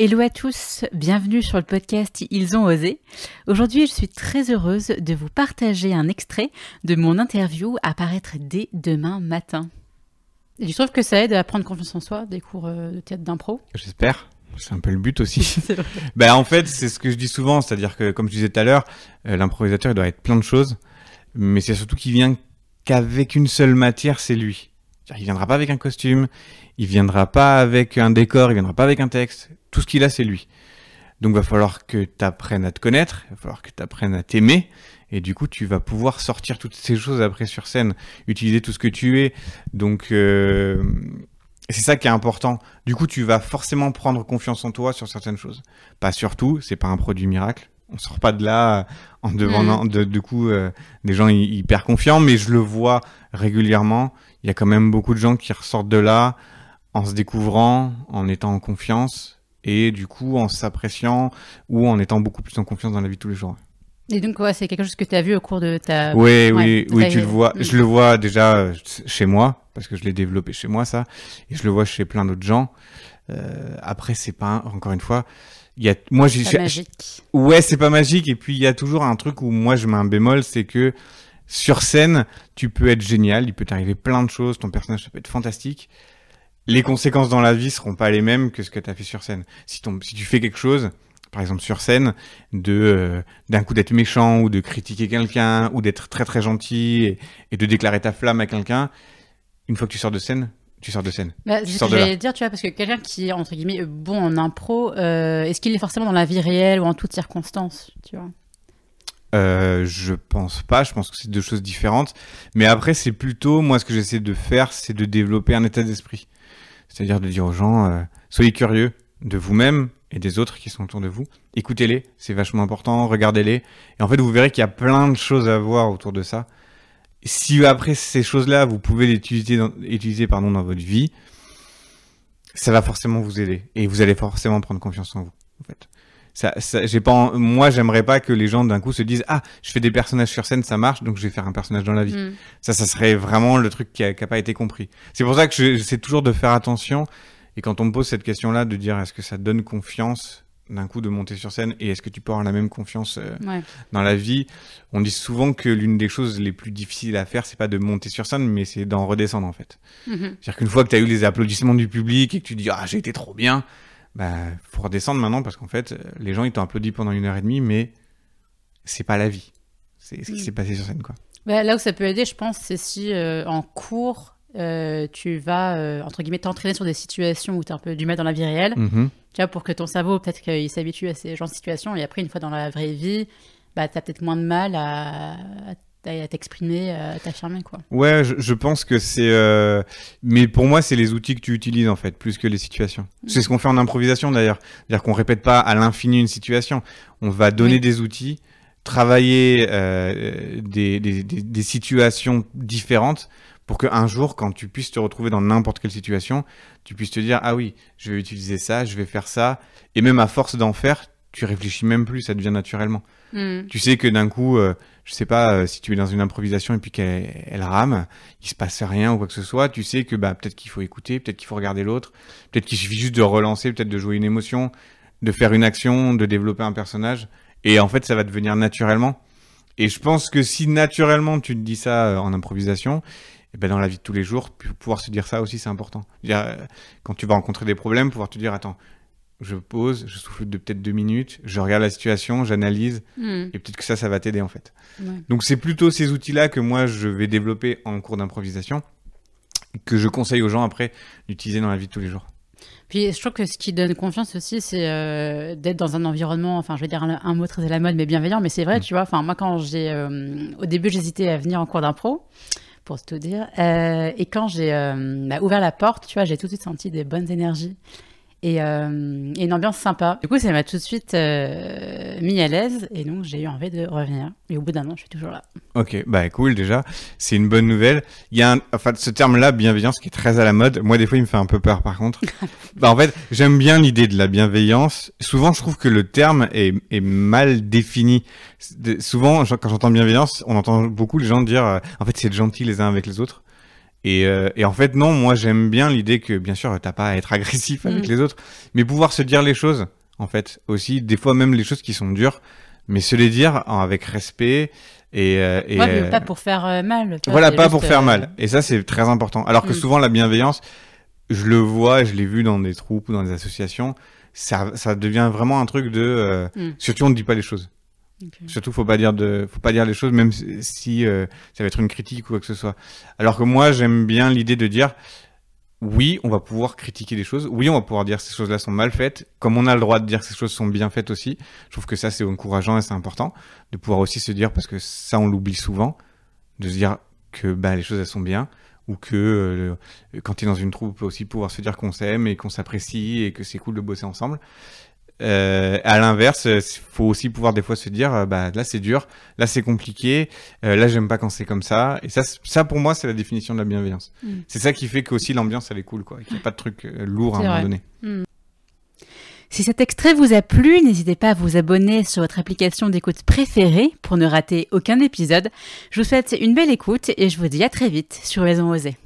Hello à tous, bienvenue sur le podcast Ils ont osé. Aujourd'hui, je suis très heureuse de vous partager un extrait de mon interview à paraître dès demain matin. Et je trouve que ça aide à prendre confiance en soi, des cours euh, de théâtre d'impro. J'espère. C'est un peu le but aussi. ben, en fait, c'est ce que je dis souvent, c'est-à-dire que, comme je disais tout à l'heure, euh, l'improvisateur, il doit être plein de choses, mais c'est surtout qu'il vient qu'avec une seule matière, c'est lui. Il viendra pas avec un costume, il viendra pas avec un décor, il viendra pas avec un texte. Tout ce qu'il a, c'est lui. Donc, va falloir que tu apprennes à te connaître, va falloir que tu apprennes à t'aimer, et du coup, tu vas pouvoir sortir toutes ces choses après sur scène, utiliser tout ce que tu es. Donc, euh, c'est ça qui est important. Du coup, tu vas forcément prendre confiance en toi sur certaines choses. Pas sur tout, c'est pas un produit miracle. On sort pas de là en devenant, Mm. de, du coup, euh, des gens hy- hyper confiants, mais je le vois régulièrement. Il y a quand même beaucoup de gens qui ressortent de là en se découvrant, en étant en confiance, et du coup, en s'appréciant ou en étant beaucoup plus en confiance dans la vie de tous les jours. Et donc, ouais, c'est quelque chose que tu as vu au cours de ta... Oui, ouais, oui, oui, tu le vois. Mm. Je le vois déjà euh, chez moi, parce que je l'ai développé chez moi, ça. Et je le vois chez plein d'autres gens. Euh, après, c'est pas, un- encore une fois, y a, moi, j'ai, magique. ouais, c'est pas magique. Et puis, il y a toujours un truc où moi, je mets un bémol, c'est que sur scène, tu peux être génial, il peut t'arriver plein de choses, ton personnage, ça peut être fantastique. Les conséquences dans la vie seront pas les mêmes que ce que tu as fait sur scène. Si, ton, si tu fais quelque chose, par exemple sur scène, de euh, d'un coup d'être méchant ou de critiquer quelqu'un ou d'être très très gentil et, et de déclarer ta flamme à quelqu'un, une fois que tu sors de scène, tu sors de scène. Bah, c'est ce que j'allais dire, tu vois, parce que quelqu'un qui est, entre guillemets, bon en impro, euh, est-ce qu'il est forcément dans la vie réelle ou en toutes circonstances, tu vois? Euh, je pense pas, je pense que c'est deux choses différentes. Mais après, c'est plutôt, moi, ce que j'essaie de faire, c'est de développer un état d'esprit. C'est-à-dire de dire aux gens, euh, soyez curieux de vous-même et des autres qui sont autour de vous. Écoutez-les, c'est vachement important, regardez-les. Et en fait, vous verrez qu'il y a plein de choses à voir autour de ça. Si après ces choses-là, vous pouvez les utiliser dans, utiliser, pardon, dans votre vie, ça va forcément vous aider. Et vous allez forcément prendre confiance en vous, en fait. Ça, ça, j'ai pas, moi, j'aimerais pas que les gens d'un coup se disent ah, je fais des personnages sur scène, ça marche, donc je vais faire un personnage dans la vie. Mm. Ça, ça serait vraiment le truc qui a, qui a pas été compris. C'est pour ça que je- j'essaie toujours de faire attention. Et quand on me pose cette question-là, de dire est-ce que ça donne confiance d'un coup de monter sur scène et est-ce que tu peux avoir la même confiance euh, Ouais. dans la vie? On dit souvent que l'une des choses les plus difficiles à faire, c'est pas de monter sur scène, mais c'est d'en redescendre en fait. Mhm. C'est-à-dire qu'une fois que tu as eu les applaudissements du public et que tu dis ah j'ai été trop bien, bah faut redescendre maintenant parce qu'en fait euh, les gens ils t'ont applaudi pendant une heure et demie, mais c'est pas la vie. C'est ce qui Mm. s'est passé sur scène quoi. Bah, là où ça peut aider, je pense, c'est si euh, en cours, euh, tu vas, euh, entre guillemets, t'entraîner sur des situations où tu as un peu du mal dans la vie réelle. Mhm. Tu vois, pour que ton cerveau, peut-être qu'il s'habitue à ces genres de situations. Et après, une fois dans la vraie vie, bah, tu as peut-être moins de mal à, à, à t'exprimer, à t'affirmer, quoi. Ouais, je, je pense que c'est. euh, Mais pour moi, c'est les outils que tu utilises en fait, plus que les situations. C'est ce qu'on fait en improvisation d'ailleurs. C'est-à-dire qu'on répète pas à l'infini une situation. On va donner Oui. des outils, travailler euh, des, des, des, des situations différentes pour qu'un jour, quand tu puisses te retrouver dans n'importe quelle situation, tu puisses te dire ah oui, je vais utiliser ça, je vais faire ça, et même à force d'en faire, tu réfléchis même plus, ça devient naturellement. Mm. Tu sais que d'un coup, euh, je sais pas, euh, si tu es dans une improvisation et puis qu'elle elle rame, il se passe rien ou quoi que ce soit, tu sais que bah peut-être qu'il faut écouter, peut-être qu'il faut regarder l'autre, peut-être qu'il suffit juste de relancer, peut-être de jouer une émotion, de faire une action, de développer un personnage, et en fait ça va devenir naturellement. Et je pense que si naturellement tu te dis ça euh, en improvisation, et ben dans la vie de tous les jours, pouvoir se dire ça aussi c'est important. Euh, quand tu vas rencontrer des problèmes, pouvoir te dire attends, je pose, je souffle de peut-être deux minutes, je regarde la situation, j'analyse, Mm. et peut-être que ça, ça va t'aider en fait. Ouais. Donc c'est plutôt ces outils-là que moi je vais développer en cours d'improvisation, que je conseille aux gens après d'utiliser dans la vie de tous les jours. Puis je trouve que ce qui donne confiance aussi, c'est euh, d'être dans un environnement, enfin je vais dire un, un mot très à la mode, mais bienveillant, mais c'est vrai, Mm. tu vois, enfin moi quand j'ai, euh, au début j'hésitais à venir en cours d'impro, pour tout dire, euh, et quand j'ai bah, ouvert la porte, tu vois, j'ai tout de suite senti des bonnes énergies et, euh, et une ambiance sympa. Du coup ça m'a tout de suite euh, mis à l'aise, et donc j'ai eu envie de revenir. Et au bout d'un an, je suis toujours là. Ok, bah cool déjà, c'est une bonne nouvelle. Il y a un, enfin ce terme-là, bienveillance, qui est très à la mode. Moi des fois il me fait un peu peur par contre. bah en fait, j'aime bien l'idée de la bienveillance. Souvent je trouve que le terme est, est mal défini. Souvent quand j'entends bienveillance, on entend beaucoup les gens dire, euh, en fait c'est être gentil les uns avec les autres. Et, euh, et en fait, non, moi j'aime bien l'idée que, bien sûr, t'as pas à être agressif avec Mm. les autres, mais pouvoir se dire les choses, en fait, aussi, des fois même les choses qui sont dures, mais se les dire avec respect et, euh, et Ouais, mais pas pour faire euh, mal. voilà, pas pour faire euh, mal. Et ça, c'est très important. Alors que Mm. souvent, la bienveillance, je le vois, je l'ai vu dans des troupes ou dans des associations, ça, ça devient vraiment un truc de. Mm. Surtout, on ne dit pas les choses. Surtout, faut pas dire de, faut pas dire les choses, même si euh, ça va être une critique ou quoi que ce soit. Alors que moi, j'aime bien l'idée de dire, oui, on va pouvoir critiquer des choses. Oui, on va pouvoir dire que ces choses-là sont mal faites. Comme on a le droit de dire que ces choses sont bien faites aussi. Je trouve que ça, c'est encourageant et c'est important de pouvoir aussi se dire, parce que ça, on l'oublie souvent, de se dire que bah, les choses, elles sont bien. Ou que euh, quand tu es dans une troupe, aussi pouvoir se dire qu'on s'aime et qu'on s'apprécie et que c'est cool de bosser ensemble. Euh, à l'inverse, il faut aussi pouvoir des fois se dire, euh, bah là c'est dur, là c'est compliqué, euh, là j'aime pas quand c'est comme ça. Et ça, ça pour moi, c'est la définition de la bienveillance. Mm. C'est ça qui fait qu'aussi l'ambiance elle est cool, quoi. Qu'il n'y a pas de truc euh, lourd à un moment donné. Si cet extrait vous a plu, n'hésitez pas à vous abonner sur votre application d'écoute préférée pour ne rater aucun épisode. Je vous souhaite une belle écoute et je vous dis à très vite sur Maison Osée.